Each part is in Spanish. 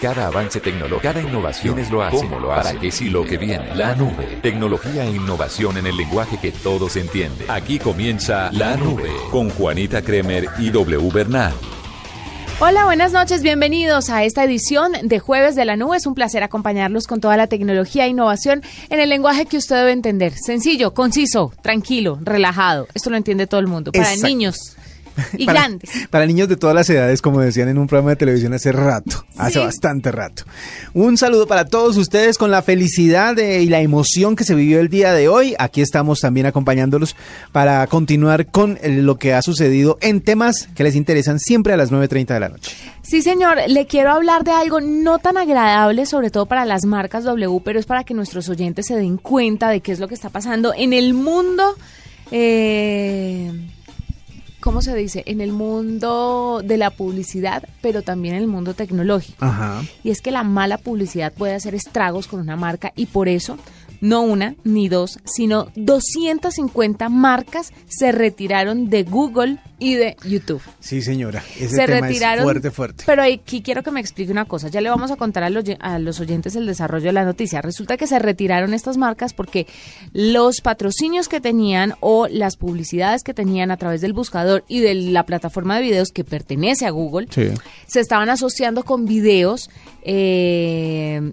Cada avance tecnológico, cada innovación es lo hace, cómo lo hace, para qué sí lo que viene. La nube. Tecnología e innovación en el lenguaje que todos entienden. Aquí comienza La Nube con Juanita Kremer y W Bernal. Hola, buenas noches, bienvenidos a esta edición de Jueves de la Nube. Es un placer acompañarlos con toda la tecnología e innovación en el lenguaje que usted debe entender. Sencillo, conciso, tranquilo, relajado. Esto lo entiende todo el mundo. Para niños y grandes. Para niños de todas las edades, como decían en un programa de televisión hace rato, hace bastante rato. Un saludo para todos ustedes con la felicidad y la emoción que se vivió el día de hoy. Aquí estamos también acompañándolos para continuar con lo que ha sucedido en temas que les interesan siempre a las 9.30 de la noche. Sí, señor, le quiero hablar de algo no tan agradable, sobre todo para las marcas W, pero es para que nuestros oyentes se den cuenta de qué es lo que está pasando en el mundo. Eh, ¿cómo se dice? En el mundo de la publicidad, pero también en el mundo tecnológico. Y es que la mala publicidad puede hacer estragos con una marca y por eso no una ni dos, sino 250 marcas se retiraron de Google y de YouTube. Sí, señora. Ese se tema retiraron. Es fuerte, fuerte. Pero aquí quiero que me explique una cosa. Ya le vamos a contar a los, a los oyentes el desarrollo de la noticia. Resulta que se retiraron estas marcas porque los patrocinios que tenían o las publicidades que tenían a través del buscador y de la plataforma de videos que pertenece a Google se estaban asociando con videos eh,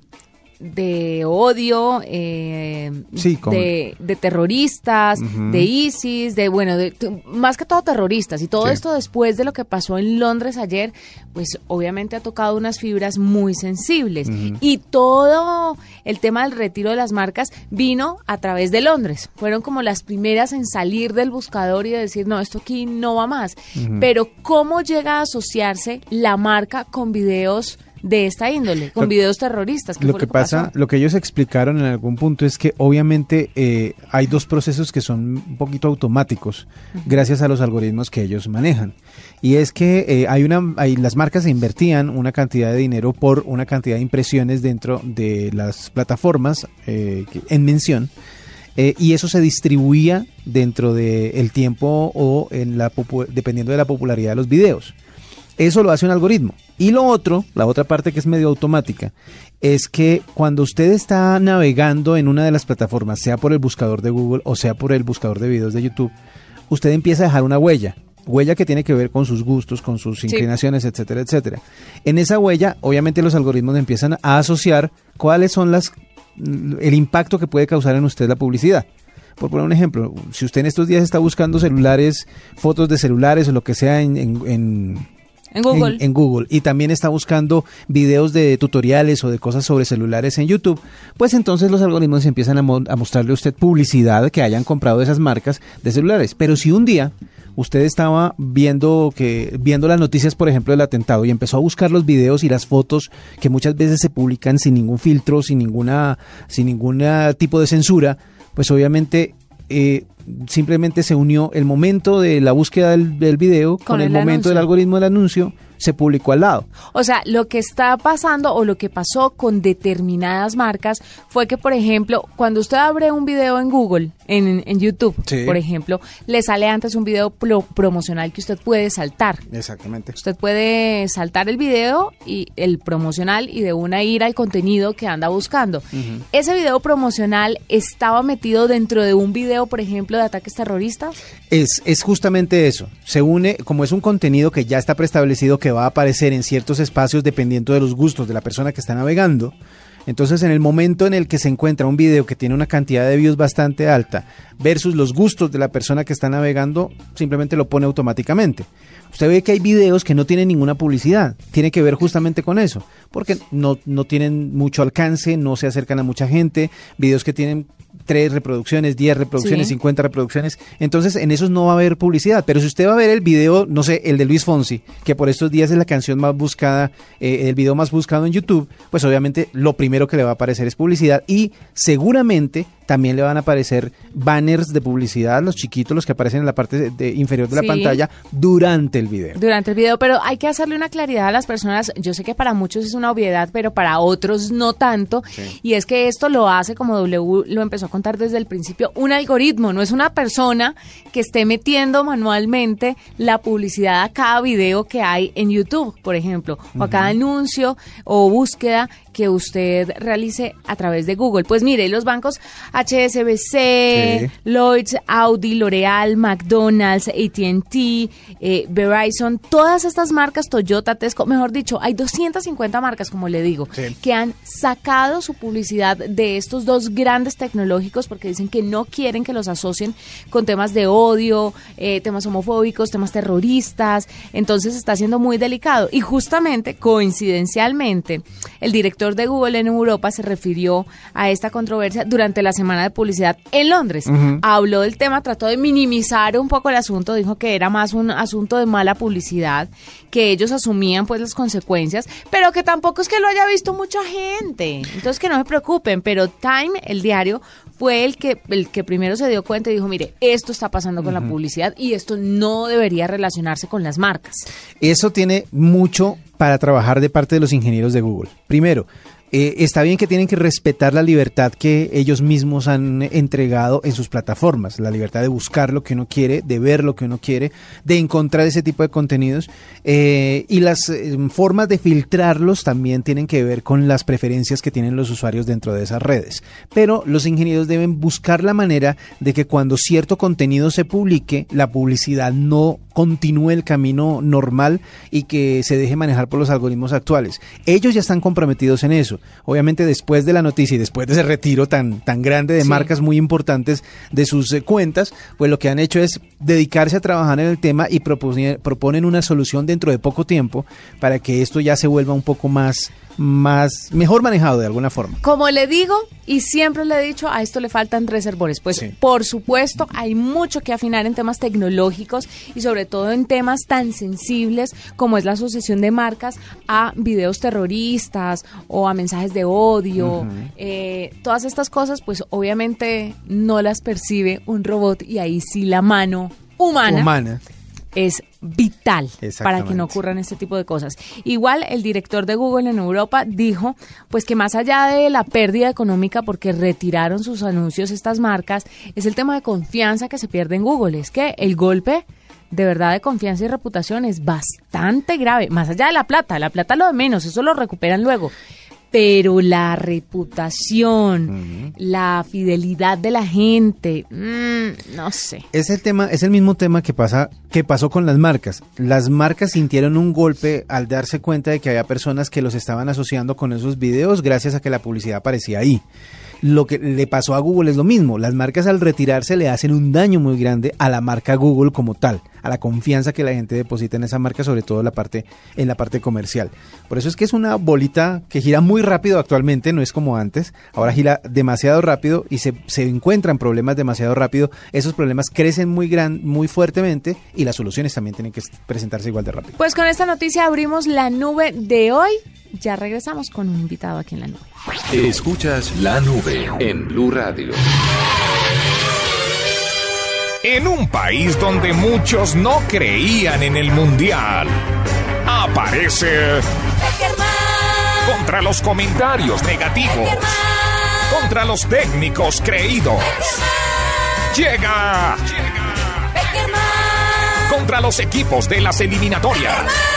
de odio, eh, de, terroristas, de ISIS, de, bueno, de, más que todo terroristas. Y todo esto después de lo que pasó en Londres ayer, pues obviamente ha tocado unas fibras muy sensibles. Y todo el tema del retiro de las marcas vino a través de Londres. Fueron como las primeras en salir del buscador y decir, no, esto aquí no va más. Pero ¿cómo llega a asociarse la marca con videos? De esta índole, con videos terroristas. lo que, pasa, lo que ellos explicaron en algún punto es que obviamente eh, hay dos procesos que son un poquito automáticos gracias a los algoritmos que ellos manejan. Y es que eh, hay una, hay, las marcas invertían una cantidad de dinero por una cantidad de impresiones dentro de las plataformas eh, en mención. y eso se distribuía dentro del tiempo o en la dependiendo de la popularidad de los videos. Eso lo hace un algoritmo. Y lo otro, la otra parte que es medio automática, es que cuando usted está navegando en una de las plataformas, sea por el buscador de Google o sea por el buscador de videos de YouTube, usted empieza a dejar una huella. Huella que tiene que ver con sus gustos, con sus inclinaciones, etcétera, etcétera. En esa huella, obviamente los algoritmos empiezan a asociar cuáles son las el impacto que puede causar en usted la publicidad. Por poner un ejemplo, si usted en estos días está buscando celulares, fotos de celulares o lo que sea en en Google. En, Google. Y también está buscando videos de tutoriales o de cosas sobre celulares en YouTube. Pues entonces los algoritmos empiezan a, mostrarle a usted publicidad que hayan comprado esas marcas de celulares. Pero si un día usted estaba viendo que viendo las noticias, por ejemplo, del atentado y empezó a buscar los videos y las fotos que muchas veces se publican sin ningún filtro, sin ninguna sin ningún tipo de censura, pues obviamente eh, simplemente se unió el momento de la búsqueda del, video con, el, momento del algoritmo del anuncio se publicó al lado. O sea, lo que está pasando o lo que pasó con determinadas marcas fue que, por ejemplo, cuando usted abre un video en Google, en, en YouTube, por ejemplo, le sale antes un video promocional que usted puede saltar. Exactamente. Usted puede saltar el video y el promocional y de una ir al contenido que anda buscando. Ese video promocional estaba metido dentro de un video, por ejemplo, de ataques terroristas. Es, es justamente eso. Se une, como es un contenido que ya está preestablecido, que va a aparecer en ciertos espacios dependiendo de los gustos de la persona que está navegando. Entonces, en el momento en el que se encuentra un video que tiene una cantidad de views bastante alta versus los gustos de la persona que está navegando, simplemente lo pone automáticamente. Usted ve que hay videos que no tienen ninguna publicidad. Tiene que ver justamente con eso, porque no, no tienen mucho alcance, no se acercan a mucha gente. Videos que tienen tres reproducciones, 10 reproducciones, 50 reproducciones. Entonces, en esos no va a haber publicidad. Pero si usted va a ver el video, no sé, el de Luis Fonsi, que por estos días es la canción más buscada, eh, el video más buscado en YouTube, pues obviamente lo primero que le va a aparecer es publicidad y seguramente también le van a aparecer banners de publicidad, los chiquitos, los que aparecen en la parte de, inferior de la pantalla, durante el video. Durante el video, pero hay que hacerle una claridad a las personas. Yo sé que para muchos es una obviedad, pero para otros no tanto. Y es que esto lo hace, como W lo empezó a contar desde el principio, un algoritmo, no es una persona que esté metiendo manualmente la publicidad a cada video que hay en YouTube, por ejemplo, o a cada anuncio o búsqueda que usted realice a través de Google. Pues mire, los bancos HSBC, Lloyds, Audi, L'Oreal, McDonald's, ATT, eh, Verizon, todas estas marcas, Toyota, Tesco, mejor dicho, hay 250 marcas, como le digo, que han sacado su publicidad de estos dos grandes tecnológicos porque dicen que no quieren que los asocien con temas de odio, eh, temas homofóbicos, temas terroristas. Entonces está siendo muy delicado. Y justamente, coincidencialmente, el director de Google en Europa se refirió a esta controversia durante la semana de publicidad en Londres. Habló del tema, trató de minimizar un poco el asunto, dijo que era más un asunto de mala publicidad, que ellos asumían pues las consecuencias, pero que tampoco es que lo haya visto mucha gente. Entonces que no se preocupen, pero Time, el diario, fue el que, el que primero se dio cuenta y dijo, mire, esto está pasando con la publicidad y esto no debería relacionarse con las marcas. Eso tiene mucho para trabajar de parte de los ingenieros de Google. Primero, eh, está bien que tienen que respetar la libertad que ellos mismos han entregado en sus plataformas, la libertad de buscar lo que uno quiere, de ver lo que uno quiere, de encontrar ese tipo de contenidos eh, y las eh, formas de filtrarlos también tienen que ver con las preferencias que tienen los usuarios dentro de esas redes. Pero los ingenieros deben buscar la manera de que cuando cierto contenido se publique, la publicidad no continúe el camino normal y que se deje manejar por los algoritmos actuales. Ellos ya están comprometidos en eso. Obviamente después de la noticia y después de ese retiro tan, tan grande de marcas muy importantes de sus eh, cuentas, pues lo que han hecho es dedicarse a trabajar en el tema y proponen una solución dentro de poco tiempo para que esto ya se vuelva un poco más más mejor manejado de alguna forma. Como le digo y siempre le he dicho, a esto le faltan reservores. Pues por supuesto hay mucho que afinar en temas tecnológicos y sobre todo en temas tan sensibles como es la asociación de marcas a videos terroristas o a mensajes de odio. Eh, todas estas cosas pues obviamente no las percibe un robot y ahí sí la mano humana. humana es vital para que no ocurran este tipo de cosas. Igual el director de Google en Europa dijo pues que más allá de la pérdida económica porque retiraron sus anuncios estas marcas, es el tema de confianza que se pierde en Google, es que el golpe de verdad de confianza y reputación es bastante grave, más allá de la plata, la plata lo de menos, eso lo recuperan luego pero la reputación, la fidelidad de la gente, mm, no sé. Es el tema, es el mismo tema que pasa, que pasó con las marcas. Las marcas sintieron un golpe al darse cuenta de que había personas que los estaban asociando con esos videos gracias a que la publicidad aparecía ahí. Lo que le pasó a Google es lo mismo. Las marcas al retirarse le hacen un daño muy grande a la marca Google como tal a la confianza que la gente deposita en esa marca, sobre todo en la parte, en la parte comercial. Por eso es que es una bolita que gira muy rápido actualmente, no es como antes, ahora gira demasiado rápido y se, se encuentran problemas demasiado rápido, esos problemas crecen muy gran, muy fuertemente y las soluciones también tienen que presentarse igual de rápido. Pues con esta noticia abrimos la nube de hoy. Ya regresamos con un invitado aquí en la nube. Escuchas la nube en Blue Radio. En un país donde muchos no creían en el mundial, aparece contra los comentarios negativos, contra los técnicos creídos. Llega contra los equipos de las eliminatorias.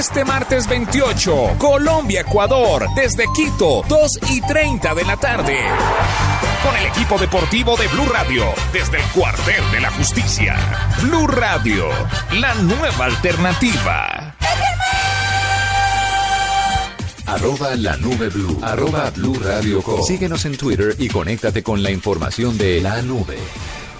Este martes 28, Colombia-Ecuador, desde Quito, 2 y 30 de la tarde. Con el equipo deportivo de Blue Radio, desde el cuartel de la justicia. Blue Radio, la nueva alternativa. Arroba la nube blue. Arroba blue radio Síguenos en Twitter y conéctate con la información de la nube.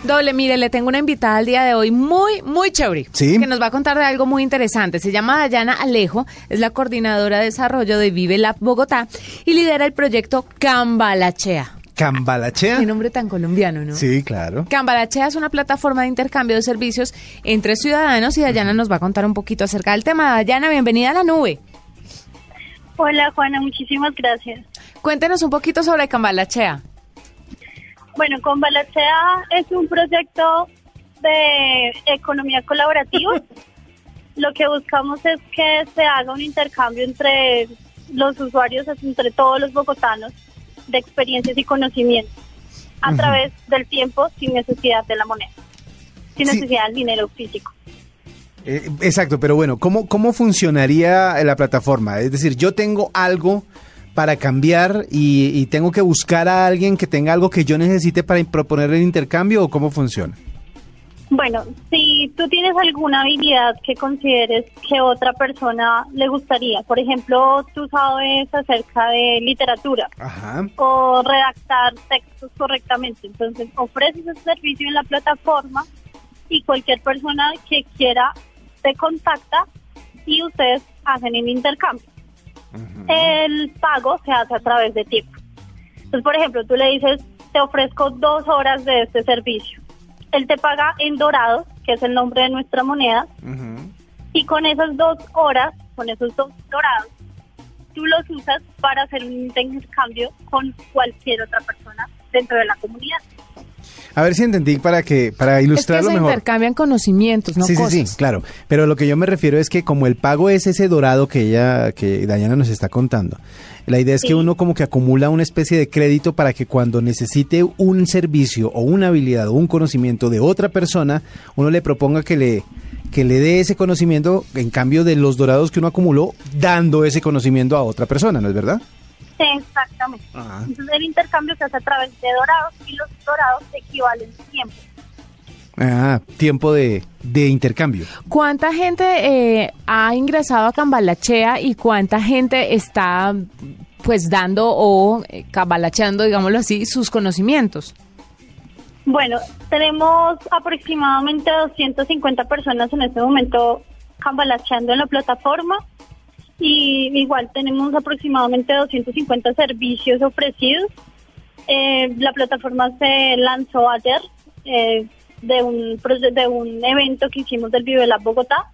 Doble, mire, le tengo una invitada al día de hoy muy, muy chévere. Sí. Que nos va a contar de algo muy interesante. Se llama Dayana Alejo, es la coordinadora de desarrollo de Vive Lab Bogotá y lidera el proyecto Cambalachea. Cambalachea. Qué nombre tan colombiano, ¿no? Sí, claro. Cambalachea es una plataforma de intercambio de servicios entre ciudadanos y Dayana nos va a contar un poquito acerca del tema. Dayana, bienvenida a la nube. Hola Juana, muchísimas gracias. Cuéntenos un poquito sobre Cambalachea. Bueno, Cambalachea es un proyecto de economía colaborativa. Lo que buscamos es que se haga un intercambio entre los usuarios, entre todos los bogotanos, de experiencias y conocimientos a través del tiempo sin necesidad de la moneda, sin necesidad del dinero físico. Eh, exacto, pero bueno, ¿cómo, ¿cómo funcionaría la plataforma? Es decir, yo tengo algo para cambiar y, tengo que buscar a alguien que tenga algo que yo necesite para proponer el intercambio o cómo funciona? Bueno, si tú tienes alguna habilidad que consideres que otra persona le gustaría, por ejemplo, tú sabes acerca de literatura o redactar textos correctamente, entonces ofreces ese servicio en la plataforma y cualquier persona que quiera te contacta y ustedes hacen el intercambio. El pago se hace a través de tiempo. Entonces, por ejemplo, tú le dices, te ofrezco dos horas de este servicio. Él te paga en dorados, que es el nombre de nuestra moneda, y con esas dos horas, con esos dos dorados, tú los usas para hacer un intercambio con cualquier otra persona dentro de la comunidad. A ver si entendí para que para ilustrarlo es que se mejor. intercambian conocimientos, no sí, cosas. Sí, sí, claro. Pero lo que yo me refiero es que como el pago es ese dorado que ella, que Dayana nos está contando, la idea es que uno como que acumula una especie de crédito para que cuando necesite un servicio o una habilidad o un conocimiento de otra persona, uno le proponga que le que le dé ese conocimiento en cambio de los dorados que uno acumuló, dando ese conocimiento a otra persona, ¿no es verdad? Exactamente. Entonces el intercambio se hace a través de dorados y los dorados equivalen tiempo. Ah, tiempo de, intercambio. ¿Cuánta gente eh, ha ingresado a Cambalachea y cuánta gente está pues dando o eh, cambalacheando, digámoslo así, sus conocimientos? Bueno, tenemos aproximadamente 250 personas en este momento cambalacheando en la plataforma y igual tenemos aproximadamente 250 servicios ofrecidos. Eh, la plataforma se lanzó ayer eh, de, un, de un evento que hicimos del Vive la Bogotá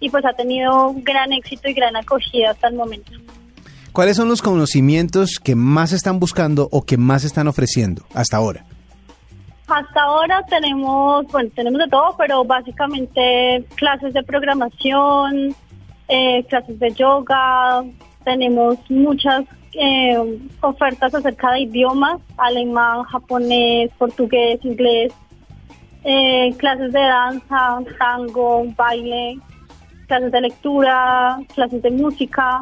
y pues ha tenido gran éxito y gran acogida hasta el momento. ¿Cuáles son los conocimientos que más están buscando o que más están ofreciendo hasta ahora? Hasta ahora tenemos, bueno, tenemos de todo, pero básicamente clases de programación, eh, clases de yoga, tenemos muchas eh, ofertas acerca de idiomas, alemán, japonés, portugués, inglés, eh, clases de danza, tango, baile, clases de lectura, clases de música,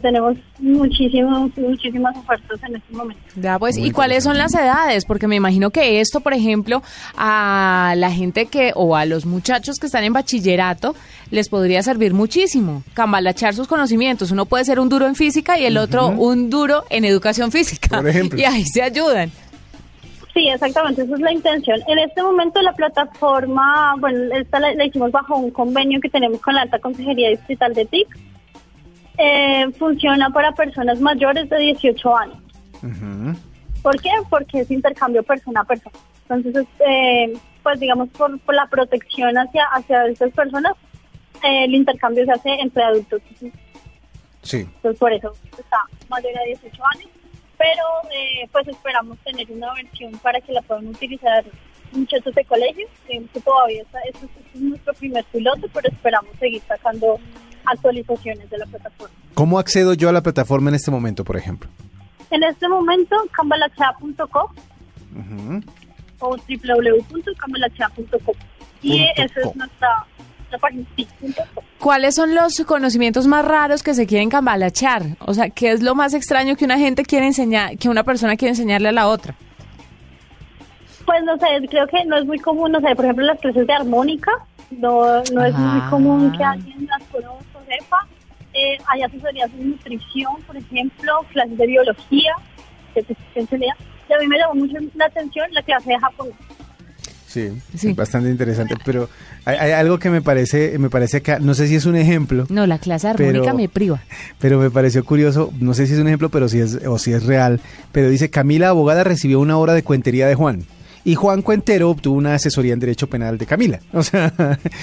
tenemos muchísimos, muchísimas ofertas en este momento. Ya, pues, ¿y cuáles son las edades? Porque me imagino que esto, por ejemplo, a la gente que, o a los muchachos que están en bachillerato, les podría servir muchísimo. Cambalachar sus conocimientos. Uno puede ser un duro en física y el otro un duro en educación física. Por ejemplo. Y ahí se ayudan. Sí, exactamente, esa es la intención. En este momento la plataforma, bueno, esta la, la hicimos bajo un convenio que tenemos con la Alta Consejería Distrital de TIC eh, funciona para personas mayores de 18 años. ¿Por qué? Porque es intercambio persona a persona. Entonces, eh, pues digamos, por, la protección hacia, hacia estas personas, eh, el intercambio se hace entre adultos. Sí. Entonces, por eso está mayor de 18 años. Pero, eh, pues esperamos tener una versión para que la puedan utilizar muchachos de colegio. que todavía está, este es nuestro primer piloto, pero esperamos seguir sacando actualizaciones de la plataforma. ¿Cómo accedo yo a la plataforma en este momento, por ejemplo? En este momento, cambalachea.com o www.cambalachea.com. Y esa es nuestra, página. ¿Cuáles son los conocimientos más raros que se quieren cambalachar? O sea, ¿qué es lo más extraño que una gente quiere enseñar, que una persona quiere enseñarle a la otra? Pues no sé, creo que no es muy común, no sé, por ejemplo, las clases de armónica, no, no es muy común que alguien las conozca sepa. Eh, hay asesorías de nutrición, por ejemplo, clases de biología, de Y a mí me llamó mucho la atención la clase de japonés. Sí, sí. bastante interesante, pero hay, algo que me parece, me parece acá, no sé si es un ejemplo. No, la clase armónica me priva. Pero me pareció curioso, no sé si es un ejemplo, pero si es, o si es real, pero dice, Camila Abogada recibió una hora de cuentería de Juan y Juan Cuentero obtuvo una asesoría en Derecho Penal de Camila. O sea,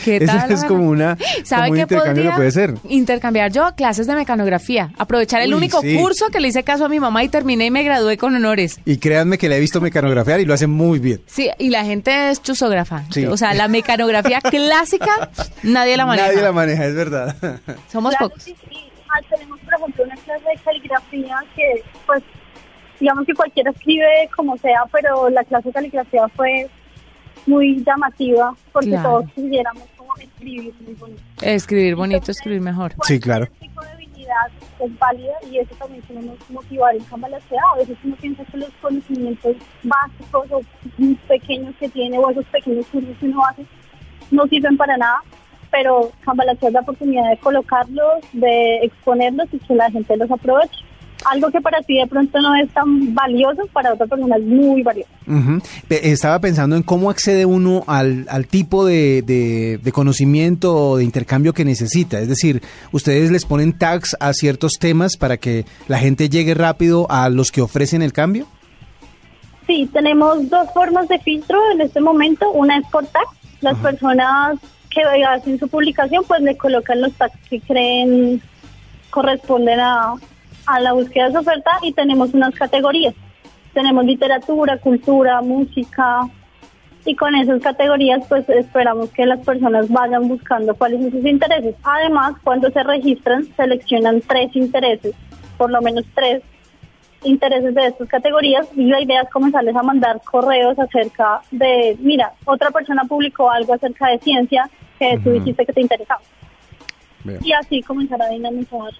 eso es como una ¿Sabe un intercambio que puede ser. Intercambiar yo clases de mecanografía, aprovechar el único curso que le hice caso a mi mamá y terminé y me gradué con honores. Y créanme que le he visto mecanografiar y lo hace muy bien. Sí, y la gente es chusógrafa. O sea, la mecanografía clásica nadie la maneja. Nadie la maneja, es verdad. Somos pocos. Sí, ah, tenemos, por ejemplo, una clase de caligrafía que, pues, digamos que cualquiera escribe como sea, pero la clase de caligrafía fue muy llamativa porque todos quisiéramos como escribir muy bonito. Escribir bonito, escribir mejor. Sí, claro. tipo de habilidad es válida y eso también tenemos que motivar en Cambalachea. A veces uno piensa que los conocimientos básicos o pequeños que tiene o esos pequeños cursos que uno hace no sirven para nada, pero Cambalachea es la oportunidad de colocarlos, de exponerlos y que la gente los aproveche algo que para ti de pronto no es tan valioso, para otra persona es muy valioso. Estaba pensando en cómo accede uno al, al tipo de, de, conocimiento o de intercambio que necesita. Es decir, ustedes les ponen tags a ciertos temas para que la gente llegue rápido a los que ofrecen el cambio. Sí, tenemos dos formas de filtro en este momento. Una es por tags. Las personas que hacen su publicación pues le colocan los tags que creen corresponden a, a la búsqueda de su oferta y tenemos unas categorías. Tenemos literatura, cultura, música y con esas categorías pues esperamos que las personas vayan buscando cuáles son sus intereses. Además, cuando se registran, seleccionan tres intereses, por lo menos tres intereses de estas categorías y la idea es comenzarles a mandar correos acerca de, mira, otra persona publicó algo acerca de ciencia que tú dijiste que te interesaba. Y así comenzar a dinamizar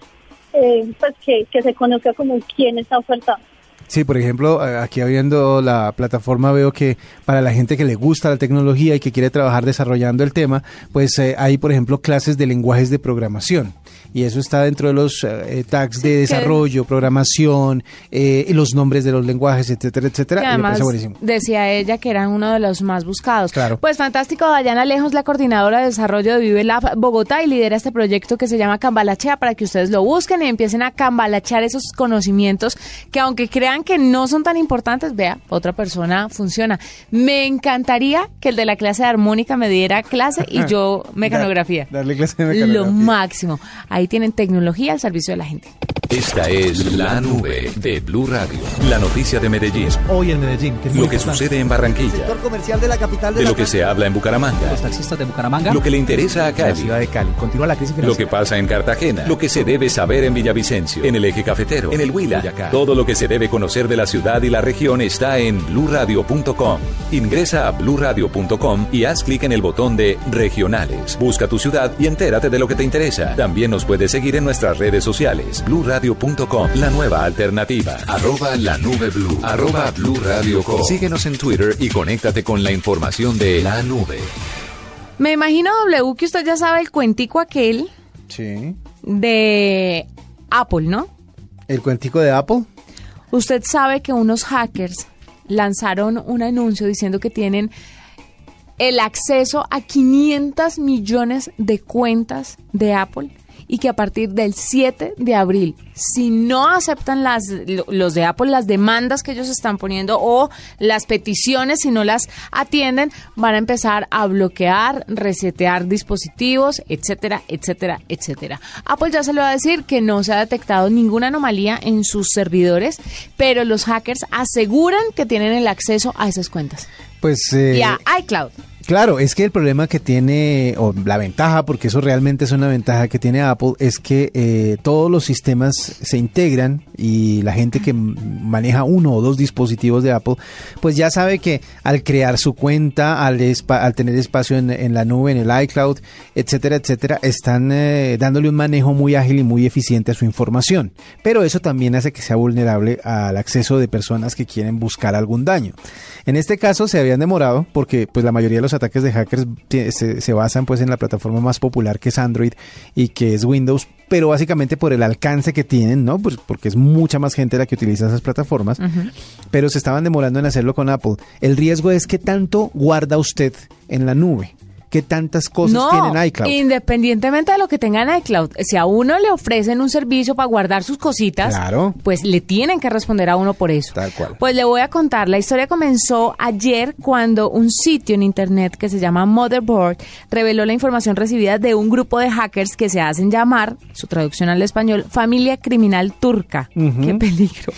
eh, pues que, que se conozca como quién está ofertando. Sí, por ejemplo, aquí abriendo la plataforma veo que para la gente que le gusta la tecnología y que quiere trabajar desarrollando el tema, pues eh, hay, por ejemplo, clases de lenguajes de programación y eso está dentro de los eh, tags de desarrollo, programación, eh, los nombres de los lenguajes, etcétera, etcétera. además, decía ella que eran uno de los más buscados. Claro. Pues fantástico, Dayana Lejos, la coordinadora de desarrollo de Vive Lab Bogotá y lidera este proyecto que se llama Cambalachea para que ustedes lo busquen y empiecen a cambalachear esos conocimientos que aunque crean que no son tan importantes, vea, otra persona funciona. Me encantaría que el de la clase de armónica me diera clase y yo mecanografía. darle clase de mecanografía. Lo máximo. Ahí tienen tecnología al servicio de la gente. Esta es la nube de Blue Radio. La noticia de Medellín. Hoy en Medellín. lo que sucede en Barranquilla. sector comercial de la capital de, lo que se habla en Bucaramanga. Los taxistas de Bucaramanga. Lo que le interesa a Cali. La ciudad de Cali. Continúa la crisis Lo que pasa en Cartagena. Lo que se debe saber en Villavicencio. En el eje cafetero. En el Huila. Todo lo que se debe conocer de la ciudad y la región está en bluradio.com. Ingresa a bluradio.com y haz clic en el botón de regionales. Busca tu ciudad y entérate de lo que te interesa. También nos puedes seguir en nuestras redes sociales. bluradio.com, la nueva alternativa. Arroba la nube blue. Arroba blue radio Síguenos en Twitter y conéctate con la información de la nube. Me imagino, W, que usted ya sabe el cuentico aquel. Sí. De Apple, ¿no? ¿El cuentico de Apple? Usted sabe que unos hackers lanzaron un anuncio diciendo que tienen el acceso a 500 millones de cuentas de Apple y que a partir del 7 de abril, si no aceptan las, los de Apple las demandas que ellos están poniendo o las peticiones, si no las atienden, van a empezar a bloquear, resetear dispositivos, etcétera, etcétera, etcétera. Apple ya se le va a decir que no se ha detectado ninguna anomalía en sus servidores, pero los hackers aseguran que tienen el acceso a esas cuentas. Pues, eh, y a iCloud. Claro, es que el problema que tiene, o la ventaja, porque eso realmente es una ventaja que tiene Apple, es que eh, todos los sistemas se integran y la gente que maneja uno o dos dispositivos de Apple, pues ya sabe que al crear su cuenta, al, tener espacio en, la nube, en el iCloud, etcétera, etcétera, están eh, dándole un manejo muy ágil y muy eficiente a su información. Pero eso también hace que sea vulnerable al acceso de personas que quieren buscar algún daño. En este caso se habían demorado porque pues la mayoría de los ataques de hackers se, basan pues en la plataforma más popular que es Android y que es Windows, pero básicamente por el alcance que tienen, ¿no? Pues porque es mucha más gente la que utiliza esas plataformas, pero se estaban demorando en hacerlo con Apple. El riesgo es que tanto guarda usted en la nube qué tantas cosas tienen iCloud. Independientemente de lo que tengan iCloud, si a uno le ofrecen un servicio para guardar sus cositas, pues le tienen que responder a uno por eso. Tal cual. Pues le voy a contar, la historia comenzó ayer cuando un sitio en internet que se llama Motherboard reveló la información recibida de un grupo de hackers que se hacen llamar, su traducción al español, familia criminal turca. Qué peligro.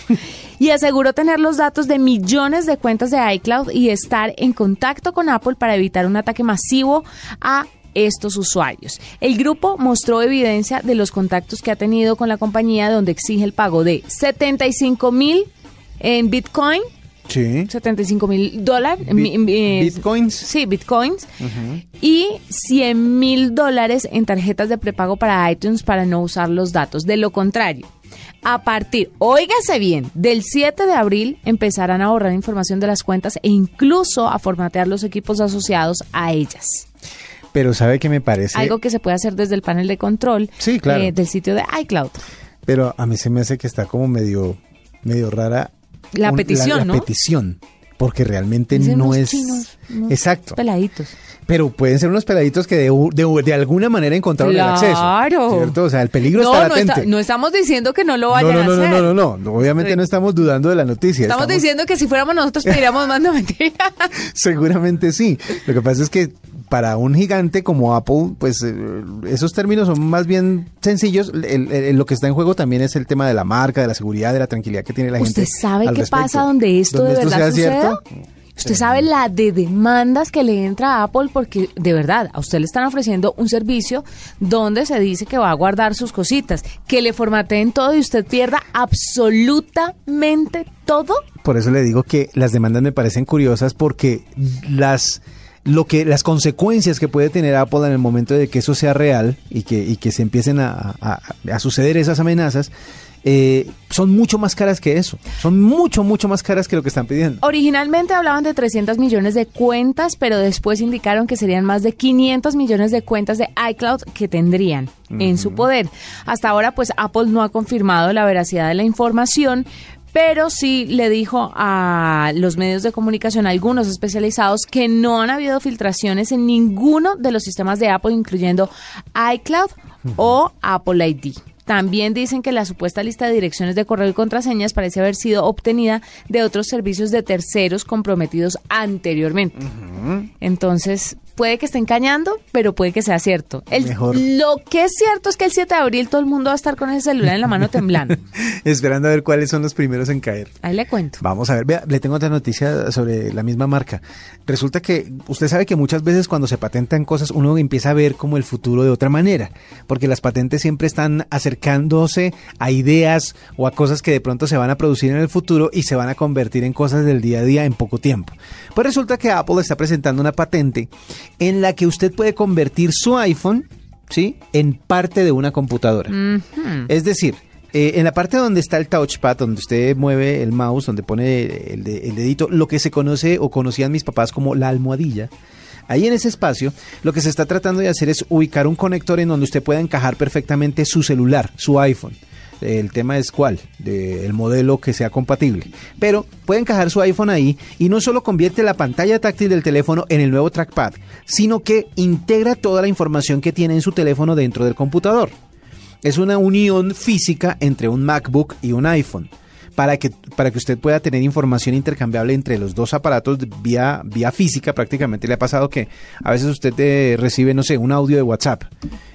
y aseguró tener los datos de millones de cuentas de iCloud y estar en contacto con Apple para evitar un ataque masivo a estos usuarios. El grupo mostró evidencia de los contactos que ha tenido con la compañía donde exige el pago de 75 mil en Bitcoin. Sí. 75 mil dólares. bitcoins. Sí, bitcoins. Y 100 mil dólares en tarjetas de prepago para iTunes para no usar los datos. De lo contrario, a partir, óigase bien, del 7 de abril empezarán a borrar información de las cuentas e incluso a formatear los equipos asociados a ellas. Pero sabe que me parece... Algo que se puede hacer desde el panel de control sí, claro. Eh, del sitio de iCloud. Pero a mí se me hace que está como medio, medio rara. La petición, la, petición, porque realmente no es... Exacto. Peladitos. Pero pueden ser unos peladitos que de, de, alguna manera encontraron el acceso. Claro. ¿Cierto? O sea, el peligro está latente. No, estamos diciendo que no lo vayan no, no, a hacer. No, no, no, Obviamente no estamos dudando de la noticia. Estamos, diciendo que si fuéramos nosotros pediríamos más de mentira. Seguramente sí. Lo que pasa es que para un gigante como Apple, pues eh, esos términos son más bien sencillos. lo que está en juego también es el tema de la marca, de la seguridad, de la tranquilidad que tiene la gente. ¿Usted sabe qué pasa donde esto de verdad sucede? Cierto? Usted sabe la de demandas que le entra a Apple porque de verdad a usted le están ofreciendo un servicio donde se dice que va a guardar sus cositas, que le formateen todo y usted pierda absolutamente todo. Por eso le digo que las demandas me parecen curiosas porque las lo que las consecuencias que puede tener Apple en el momento de que eso sea real y que, y que se empiecen a, a, suceder esas amenazas, eh, son mucho más caras que eso. Son mucho, mucho más caras que lo que están pidiendo. Originalmente hablaban de 300 millones de cuentas, pero después indicaron que serían más de 500 millones de cuentas de iCloud que tendrían en su poder. Hasta ahora, pues Apple no ha confirmado la veracidad de la información, pero sí le dijo a los medios de comunicación, algunos especializados, que no han habido filtraciones en ninguno de los sistemas de Apple, incluyendo iCloud o Apple ID. También dicen que la supuesta lista de direcciones de correo y contraseñas parece haber sido obtenida de otros servicios de terceros comprometidos anteriormente. Entonces, puede que esté engañando, pero puede que sea cierto. Lo que es cierto es que el 7 de abril todo el mundo va a estar con ese celular en la mano temblando. Esperando a ver cuáles son los primeros en caer. Ahí le cuento. Vamos a ver, vea, le tengo otra noticia sobre la misma marca. Resulta que usted sabe que muchas veces cuando se patentan cosas uno empieza a ver como el futuro de otra manera, porque las patentes siempre están acercándose a ideas o a cosas que de pronto se van a producir en el futuro y se van a convertir en cosas del día a día en poco tiempo. Pues resulta que Apple está presentando una patente en la que usted puede convertir su iPhone, ¿sí? En parte de una computadora. Es decir, eh, en la parte donde está el touchpad, donde usted mueve el mouse, donde pone el, dedito, lo que se conoce o conocían mis papás como la almohadilla, Ahí en ese espacio, lo que se está tratando de hacer es ubicar un conector en donde usted pueda encajar perfectamente su celular, su iPhone. El tema es cuál, del modelo que sea compatible. Pero puede encajar su iPhone ahí y no solo convierte la pantalla táctil del teléfono en el nuevo trackpad, sino que integra toda la información que tiene en su teléfono dentro del computador. Es una unión física entre un MacBook y un iPhone. Para que, para que usted pueda tener información intercambiable entre los dos aparatos vía, vía física prácticamente. Le ha pasado que a veces usted eh, recibe, no sé, un audio de WhatsApp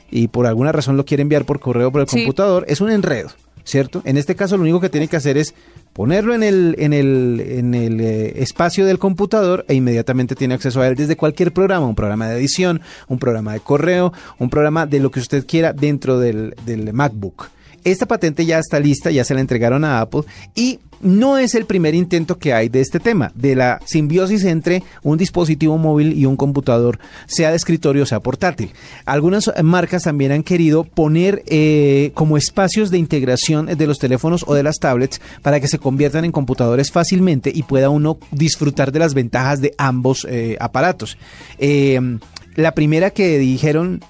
y por alguna razón lo quiere enviar por correo por el computador, es un enredo. ¿Cierto? En este caso lo único que tiene que hacer es ponerlo en el, en el, en el eh, espacio del computador e inmediatamente tiene acceso a él desde cualquier programa, un programa de edición, un programa de correo, un programa de lo que usted quiera dentro del, del MacBook. Esta patente ya está lista, ya se la entregaron a Apple y no es el primer intento que hay de este tema, de la simbiosis entre un dispositivo móvil y un computador, sea de escritorio o sea portátil. Algunas marcas también han querido poner eh, como espacios de integración de los teléfonos o de las tablets para que se conviertan en computadores fácilmente y pueda uno disfrutar de las ventajas de ambos eh, aparatos. Eh, la primera que dijeron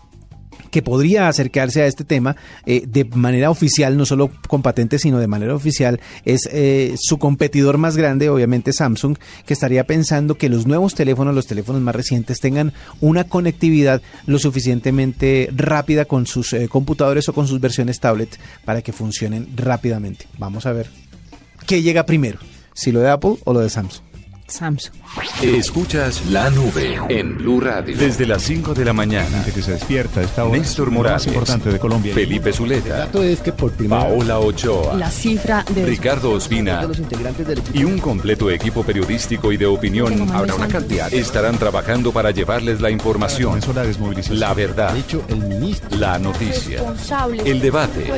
que podría acercarse a este tema eh, de manera oficial, no solo con patentes, sino de manera oficial, es eh, su competidor más grande, obviamente Samsung, que estaría pensando que los nuevos teléfonos, los teléfonos más recientes, tengan una conectividad lo suficientemente rápida con sus eh, computadores o con sus versiones tablet para que funcionen rápidamente. Vamos a ver qué llega primero, si lo de Apple o lo de Samsung. Samsung. Escuchas la nube en Blue Radio. Desde las 5 de la mañana. que se despierta esta hora. Néstor Morales. Más importante de Colombia. Felipe Zuleta. El dato es que por primera Paola Ochoa. La cifra de... Ricardo Ospina. los integrantes del equipo Y un completo equipo periodístico y de opinión. Habrá una cantidad. Estarán trabajando para llevarles la información. La desmovilización. La verdad. ha dicho el ministro. La noticia. El debate.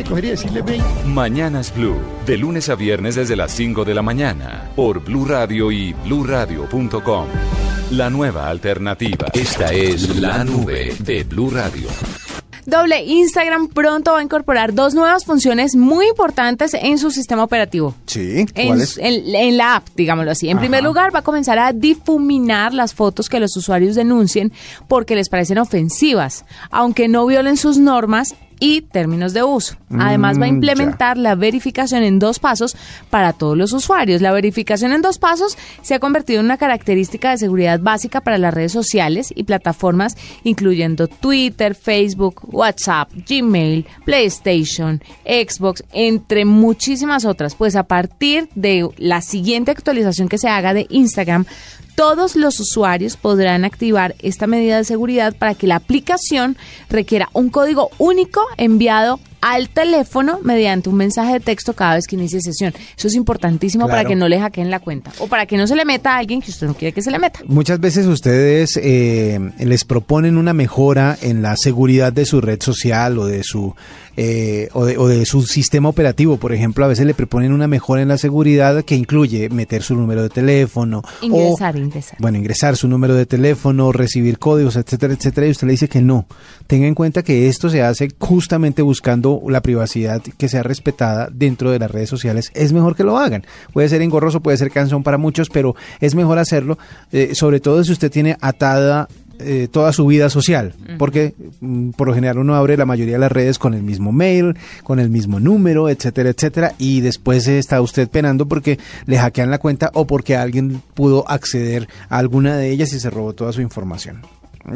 Mañanas Blue. De lunes a viernes desde las 5 de la mañana. Por Blue Radio y bluradio.com. La nueva alternativa. Esta es la nube de Blue Radio. Doble Instagram pronto va a incorporar dos nuevas funciones muy importantes en su sistema operativo. Sí, En, ¿cuál es? en- en la app, digámoslo así. En Ajá. primer lugar, va a comenzar a difuminar las fotos que los usuarios denuncien porque les parecen ofensivas, aunque no violen sus normas y términos de uso. Además, va a Mm, implementar la verificación en dos pasos para todos los usuarios. La verificación en dos pasos se ha convertido en una característica de seguridad básica para las redes sociales y plataformas, incluyendo Twitter, Facebook, WhatsApp, Gmail, PlayStation, Xbox, entre muchísimas otras. Pues a partir de la siguiente actualización que se haga de Instagram, todos los usuarios podrán activar esta medida de seguridad para que la aplicación requiera un código único enviado al teléfono mediante un mensaje de texto cada vez que inicie sesión. Eso es importantísimo para que no le hackeen la cuenta o para que no se le meta a alguien que usted no quiere que se le meta. Muchas veces ustedes eh, les proponen una mejora en la seguridad de su red social o de su eh, o, de, o de su sistema operativo. Por ejemplo, a veces le proponen una mejora en la seguridad que incluye meter su número de teléfono Ingresar, o, ingresar. bueno, ingresar su número de teléfono, recibir códigos, etcétera, etcétera, y usted le dice que no. Tenga en cuenta que esto se hace justamente buscando la privacidad que sea respetada dentro de las redes sociales. Es mejor que lo hagan. Puede ser engorroso, puede ser cansón para muchos, pero es mejor hacerlo, eh, sobre todo si usted tiene atada eh, toda su vida social, porque mm, por lo general uno abre la mayoría de las redes con el mismo mail, con el mismo número, etcétera, etcétera, y después está usted penando porque le hackean la cuenta o porque alguien pudo acceder a alguna de ellas y se robó toda su información.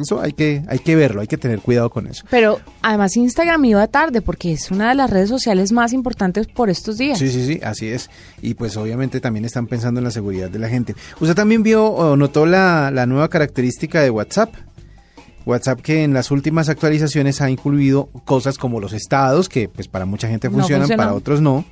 Eso hay que, hay que verlo, hay que tener cuidado con eso. Pero además Instagram iba tarde porque es una de las redes sociales más importantes por estos días. Sí, sí, sí, así es. Y pues obviamente también están pensando en la seguridad de la gente. ¿Usted también vio o notó la, la nueva característica de WhatsApp? WhatsApp que en las últimas actualizaciones ha incluido cosas como los estados, que pues para mucha gente No funcionan, para otros no.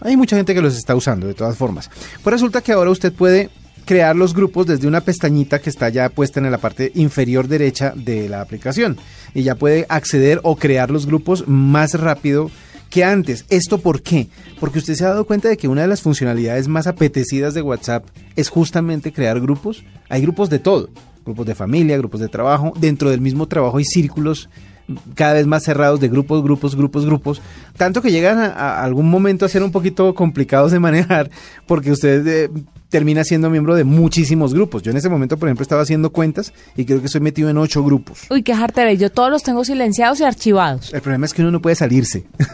Hay mucha gente que los está usando de todas formas. Pues resulta que ahora usted puede crear los grupos desde una pestañita que está ya puesta en la parte inferior derecha de la aplicación. Y ya puede acceder o crear los grupos más rápido que antes. ¿Esto por qué? Porque usted se ha dado cuenta de que una de las funcionalidades más apetecidas de WhatsApp es justamente crear grupos. Hay grupos de todo. Grupos de familia, grupos de trabajo. Dentro del mismo trabajo hay círculos cada vez más cerrados de grupos, grupos, grupos, grupos, tanto que llegan a, algún momento a ser un poquito complicados de manejar porque usted eh, termina siendo miembro de muchísimos grupos. Yo en ese momento, por ejemplo, estaba haciendo cuentas y creo que estoy metido en ocho grupos. Uy, qué jartera. Yo todos los tengo silenciados y archivados. El problema es que uno no puede salirse.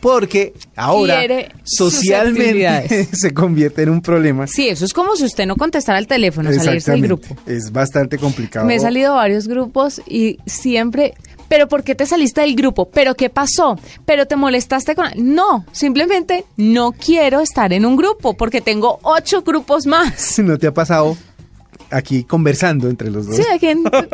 Porque ahora Quiere socialmente se convierte en un problema. Sí, eso es como si usted no contestara el teléfono, salirse del grupo. Es bastante complicado. Me he salido a varios grupos y siempre, pero ¿por qué te saliste del grupo? ¿Pero qué pasó? ¿Pero te molestaste con...? No, simplemente no quiero estar en un grupo porque tengo ocho grupos más. ¿No te ha pasado aquí conversando entre los dos? Sí, aquí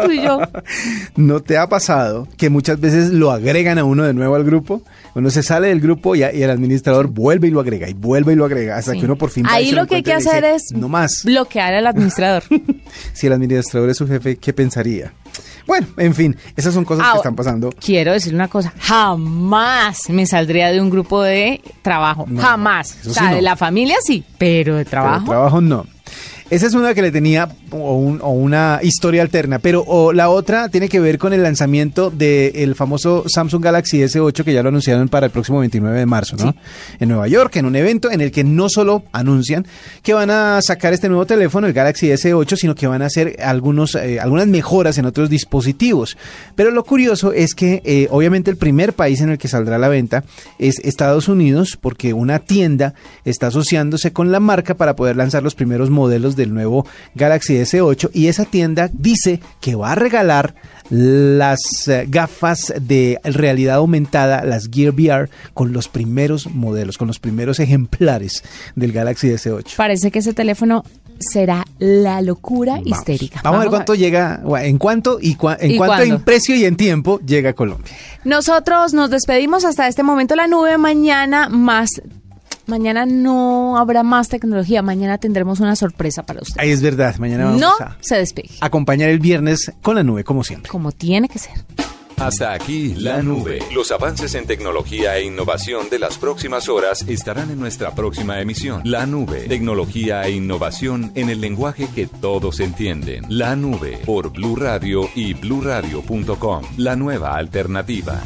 tú y yo. ¿No te ha pasado que muchas veces lo agregan a uno de nuevo al grupo? Uno se sale del grupo y, y el administrador vuelve y lo agrega y vuelve y lo agrega hasta Sí. que uno por fin Ahí lo que hay que hacer dice, es no más. bloquear al administrador. Si el administrador es su jefe, ¿qué pensaría? Bueno, en fin, esas son cosas Ah, que están pasando. Quiero decir una cosa, jamás me saldría de un grupo de trabajo, No, jamás. O sí sea, no. de la familia sí, pero de Pero trabajo. trabajo no. Esa es una que le tenía o, un- o una historia alterna, pero o la otra tiene que ver con el lanzamiento del famoso Samsung Galaxy S8 que ya lo anunciaron para el próximo 29 de marzo, ¿no? En Nueva York, en un evento en el que no solo anuncian que van a sacar este nuevo teléfono, el Galaxy S8, sino que van a hacer algunos, eh, algunas mejoras en otros dispositivos. Pero lo curioso es que eh, obviamente el primer país en el que saldrá a la venta es Estados Unidos, porque una tienda está asociándose con la marca para poder lanzar los primeros modelos del nuevo Galaxy S8 y esa tienda dice que va a regalar las eh, gafas de realidad aumentada, las Gear VR, con los primeros modelos, con los primeros ejemplares del Galaxy S8. Parece que ese teléfono será la locura Vamos. histérica. Vamos, a ver cuánto llega, en cuánto y cua- en ¿Y cuánto cuándo? en precio y en tiempo llega a Colombia. Nosotros nos despedimos hasta este momento la nube. Mañana más. Mañana no habrá más tecnología. Mañana tendremos una sorpresa para usted. Ahí es verdad, mañana vamos No a se despegue. acompañar el viernes con la nube, como siempre. Como tiene que ser. Hasta aquí la nube. Los avances en tecnología e innovación de las próximas horas estarán en nuestra próxima emisión. La nube. Tecnología e innovación en el lenguaje que todos entienden. La nube por Blue Radio y bluradio.com. La nueva alternativa.